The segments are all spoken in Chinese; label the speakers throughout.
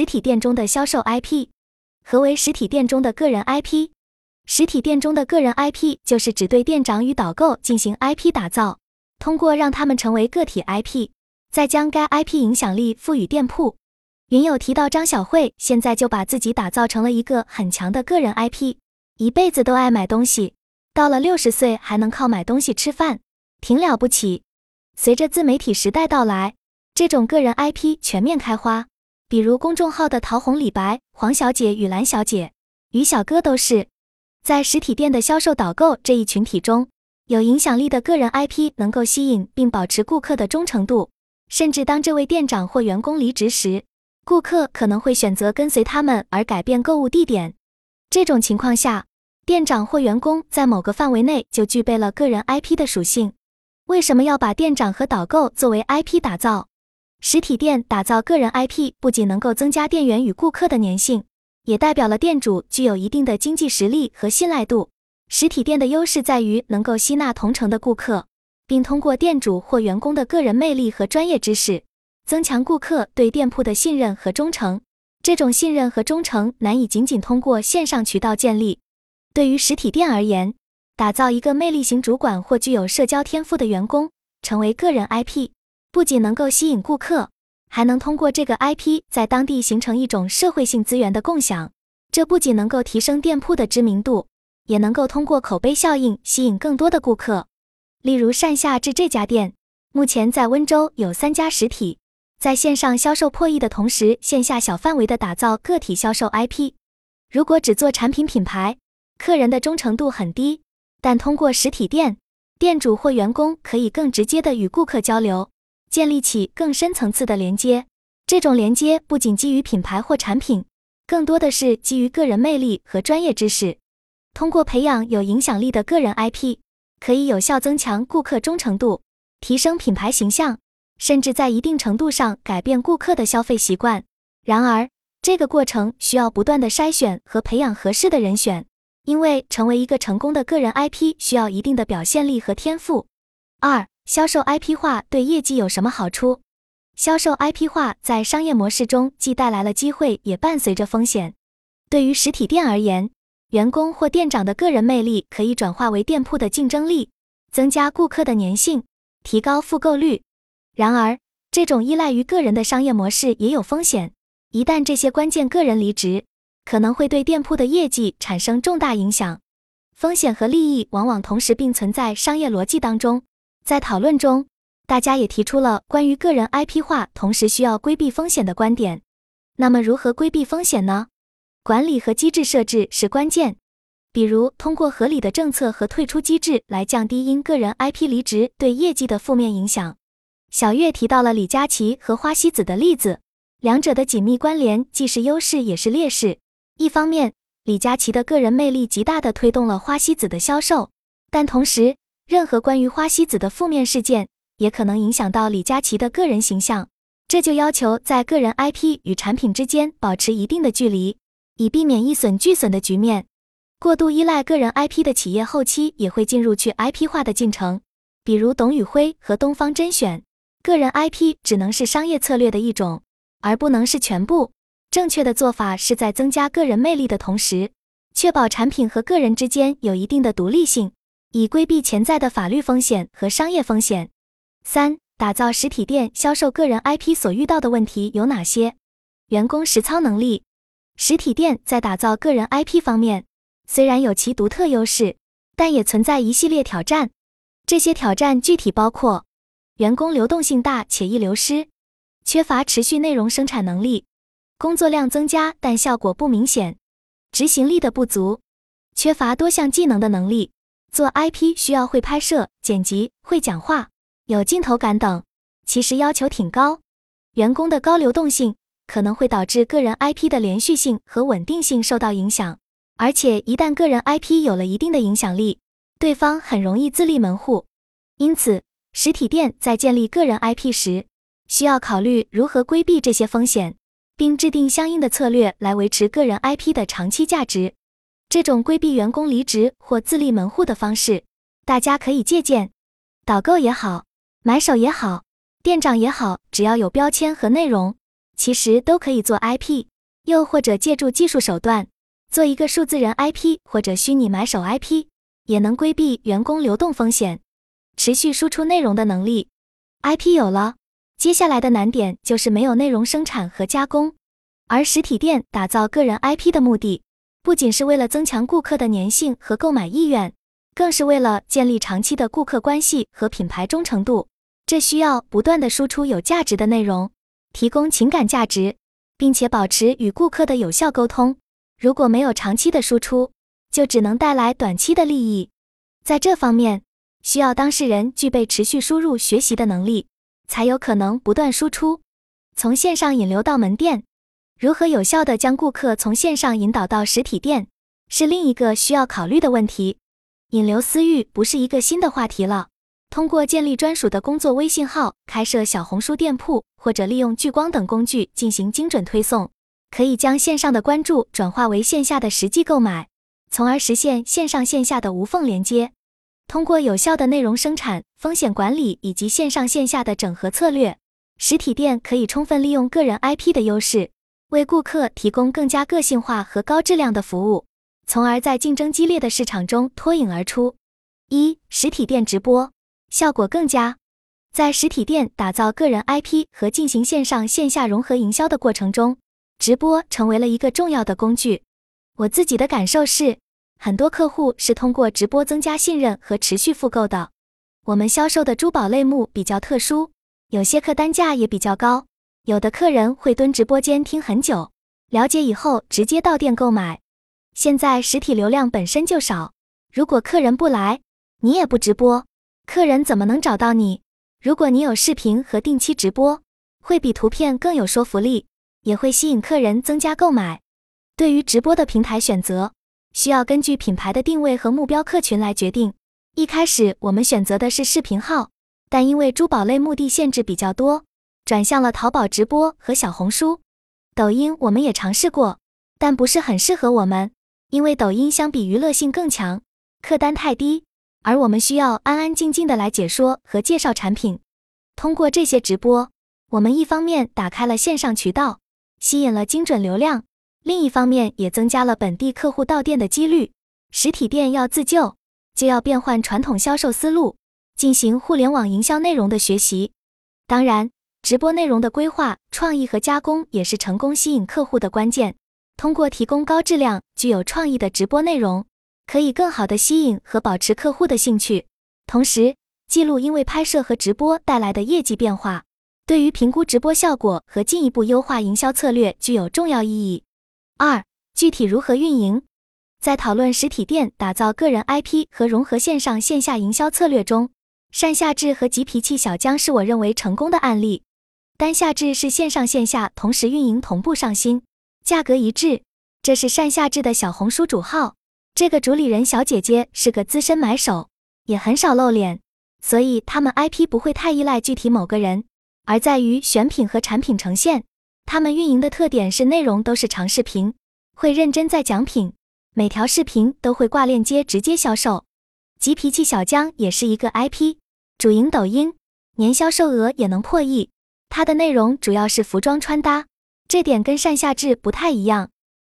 Speaker 1: 实体店中的销售 IP。何为实体店中的个人 IP？实体店中的个人 IP 就是指对店长与导购进行 IP 打造，通过让他们成为个体 IP，再将该 IP 影响力赋予店铺。云友提到，张小慧现在就把自己打造成了一个很强的个人 IP，一辈子都爱买东西，到了六十岁还能靠买东西吃饭，挺了不起。随着自媒体时代到来，这种个人 IP 全面开花，比如公众号的桃红、李白、黄小姐与蓝小姐、于小哥都是。在实体店的销售导购这一群体中，有影响力的个人 IP 能够吸引并保持顾客的忠诚度，甚至当这位店长或员工离职时，顾客可能会选择跟随他们而改变购物地点。这种情况下，店长或员工在某个范围内就具备了个人 IP 的属性。为什么要把店长和导购作为 IP 打造？实体店打造个人 IP 不仅能够增加店员与顾客的粘性。也代表了店主具有一定的经济实力和信赖度。实体店的优势在于能够吸纳同城的顾客，并通过店主或员工的个人魅力和专业知识，增强顾客对店铺的信任和忠诚。这种信任和忠诚难以仅仅通过线上渠道建立。对于实体店而言，打造一个魅力型主管或具有社交天赋的员工，成为个人 IP，不仅能够吸引顾客。还能通过这个 IP 在当地形成一种社会性资源的共享，这不仅能够提升店铺的知名度，也能够通过口碑效应吸引更多的顾客。例如善下至这家店，目前在温州有三家实体，在线上销售破亿的同时，线下小范围的打造个体销售 IP。如果只做产品品牌，客人的忠诚度很低，但通过实体店，店主或员工可以更直接的与顾客交流。建立起更深层次的连接，这种连接不仅基于品牌或产品，更多的是基于个人魅力和专业知识。通过培养有影响力的个人 IP，可以有效增强顾客忠诚度，提升品牌形象，甚至在一定程度上改变顾客的消费习惯。然而，这个过程需要不断的筛选和培养合适的人选，因为成为一个成功的个人 IP 需要一定的表现力和天赋。二。销售 IP 化对业绩有什么好处？销售 IP 化在商业模式中既带来了机会，也伴随着风险。对于实体店而言，员工或店长的个人魅力可以转化为店铺的竞争力，增加顾客的粘性，提高复购率。然而，这种依赖于个人的商业模式也有风险。一旦这些关键个人离职，可能会对店铺的业绩产生重大影响。风险和利益往往同时并存在商业逻辑当中。在讨论中，大家也提出了关于个人 IP 化同时需要规避风险的观点。那么，如何规避风险呢？管理和机制设置是关键，比如通过合理的政策和退出机制来降低因个人 IP 离职对业绩的负面影响。小月提到了李佳琦和花西子的例子，两者的紧密关联既是优势也是劣势。一方面，李佳琦的个人魅力极大地推动了花西子的销售，但同时，任何关于花西子的负面事件，也可能影响到李佳琦的个人形象。这就要求在个人 IP 与产品之间保持一定的距离，以避免一损俱损的局面。过度依赖个人 IP 的企业，后期也会进入去 IP 化的进程。比如董宇辉和东方甄选，个人 IP 只能是商业策略的一种，而不能是全部。正确的做法是在增加个人魅力的同时，确保产品和个人之间有一定的独立性。以规避潜在的法律风险和商业风险。三、打造实体店销售个人 IP 所遇到的问题有哪些？员工实操能力。实体店在打造个人 IP 方面，虽然有其独特优势，但也存在一系列挑战。这些挑战具体包括：员工流动性大且易流失，缺乏持续内容生产能力，工作量增加但效果不明显，执行力的不足，缺乏多项技能的能力。做 IP 需要会拍摄、剪辑、会讲话、有镜头感等，其实要求挺高。员工的高流动性可能会导致个人 IP 的连续性和稳定性受到影响，而且一旦个人 IP 有了一定的影响力，对方很容易自立门户。因此，实体店在建立个人 IP 时，需要考虑如何规避这些风险，并制定相应的策略来维持个人 IP 的长期价值。这种规避员工离职或自立门户的方式，大家可以借鉴。导购也好，买手也好，店长也好，只要有标签和内容，其实都可以做 IP。又或者借助技术手段做一个数字人 IP 或者虚拟买手 IP，也能规避员工流动风险。持续输出内容的能力，IP 有了，接下来的难点就是没有内容生产和加工。而实体店打造个人 IP 的目的，不仅是为了增强顾客的粘性和购买意愿，更是为了建立长期的顾客关系和品牌忠诚度。这需要不断的输出有价值的内容，提供情感价值，并且保持与顾客的有效沟通。如果没有长期的输出，就只能带来短期的利益。在这方面，需要当事人具备持续输入学习的能力，才有可能不断输出。从线上引流到门店，如何有效的将顾客从线上引导到实体店，是另一个需要考虑的问题。引流私域不是一个新的话题了。通过建立专属的工作微信号、开设小红书店铺，或者利用聚光等工具进行精准推送，可以将线上的关注转化为线下的实际购买，从而实现线上线下的无缝连接。通过有效的内容生产、风险管理以及线上线下的整合策略，实体店可以充分利用个人 IP 的优势，为顾客提供更加个性化和高质量的服务，从而在竞争激烈的市场中脱颖而出。一、实体店直播。效果更佳。在实体店打造个人 IP 和进行线上线下融合营销的过程中，直播成为了一个重要的工具。我自己的感受是，很多客户是通过直播增加信任和持续复购的。我们销售的珠宝类目比较特殊，有些客单价也比较高，有的客人会蹲直播间听很久，了解以后直接到店购买。现在实体流量本身就少，如果客人不来，你也不直播。客人怎么能找到你？如果你有视频和定期直播，会比图片更有说服力，也会吸引客人增加购买。对于直播的平台选择，需要根据品牌的定位和目标客群来决定。一开始我们选择的是视频号，但因为珠宝类目的限制比较多，转向了淘宝直播和小红书。抖音我们也尝试过，但不是很适合我们，因为抖音相比娱乐性更强，客单太低。而我们需要安安静静的来解说和介绍产品。通过这些直播，我们一方面打开了线上渠道，吸引了精准流量；另一方面也增加了本地客户到店的几率。实体店要自救，就要变换传统销售思路，进行互联网营销内容的学习。当然，直播内容的规划、创意和加工也是成功吸引客户的关键。通过提供高质量、具有创意的直播内容。可以更好的吸引和保持客户的兴趣，同时记录因为拍摄和直播带来的业绩变化，对于评估直播效果和进一步优化营销策略具有重要意义。二、具体如何运营？在讨论实体店打造个人 IP 和融合线上线下营销策略中，单夏至和急脾气小江是我认为成功的案例。单夏至是线上线下同时运营同步上新，价格一致。这是单夏至的小红书主号。这个主理人小姐姐是个资深买手，也很少露脸，所以他们 IP 不会太依赖具体某个人，而在于选品和产品呈现。他们运营的特点是内容都是长视频，会认真在讲品，每条视频都会挂链接直接销售。急脾气小江也是一个 IP，主营抖音，年销售额也能破亿。它的内容主要是服装穿搭，这点跟单下至不太一样。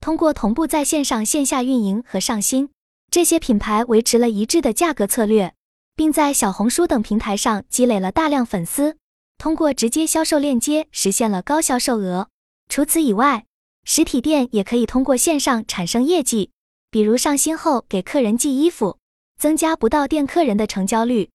Speaker 1: 通过同步在线上线下运营和上新，这些品牌维持了一致的价格策略，并在小红书等平台上积累了大量粉丝。通过直接销售链接实现了高销售额。除此以外，实体店也可以通过线上产生业绩，比如上新后给客人寄衣服，增加不到店客人的成交率。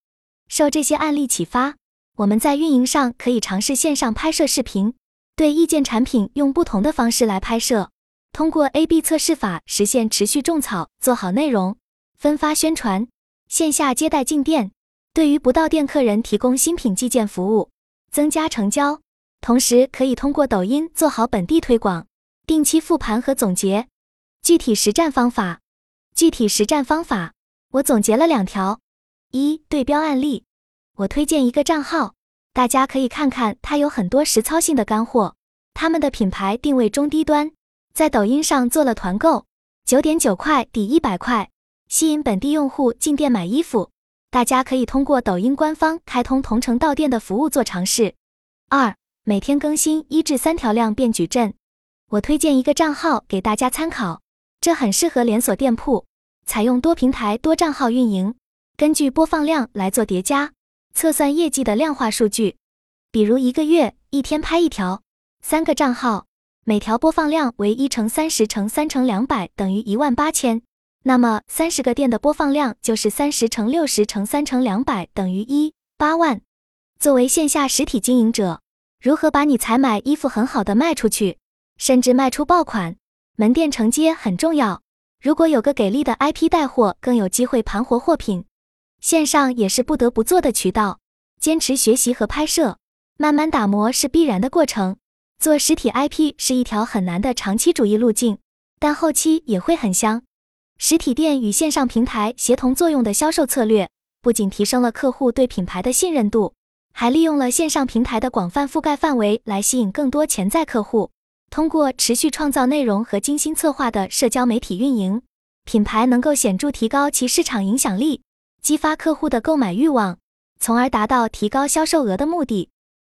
Speaker 1: 受这些案例启发，我们在运营上可以尝试线上拍摄视频，对意见产品用不同的方式来拍摄。通过 A/B 测试法实现持续种草，做好内容分发宣传，线下接待进店，对于不到店客人提供新品寄件服务，增加成交。同时可以通过抖音做好本地推广，定期复盘和总结。具体实战方法，具体实战方法，我总结了两条：一对标案例，我推荐一个账号，大家可以看看，它有很多实操性的干货。他们的品牌定位中低端。在抖音上做了团购，九点九块抵一百块，吸引本地用户进店买衣服。大家可以通过抖音官方开通同城到店的服务做尝试。二，每天更新一至三条量变矩阵。我推荐一个账号给大家参考，这很适合连锁店铺，采用多平台多账号运营，根据播放量来做叠加，测算业绩的量化数据。比如一个月一天拍一条，三个账号，每条播放量为一乘三十乘三乘两百等于一万八千，那么三十个店的播放量就是三十乘六十乘三乘两百等于一八万。作为线下实体经营者，如何把你采买衣服很好的卖出去，甚至卖出爆款？门店承接很重要。如果有个给力的 IP 带货，更有机会盘活货品。线上也是不得不做的渠道。坚持学习和拍摄，慢慢打磨是必然的过程。做实体 IP 是一条很难的长期主义路径，但后期也会很香。实体店与线上平台协同作用的销售策略，不仅提升了客户对品牌的信任度。还利用了线上平台的广泛覆盖范围来吸引更多潜在客户。通过持续创造内容和精心策划的社交媒体运营，品牌能够显著提高其市场影响力，激发客户的购买欲望，从而达到提高销售额的目的。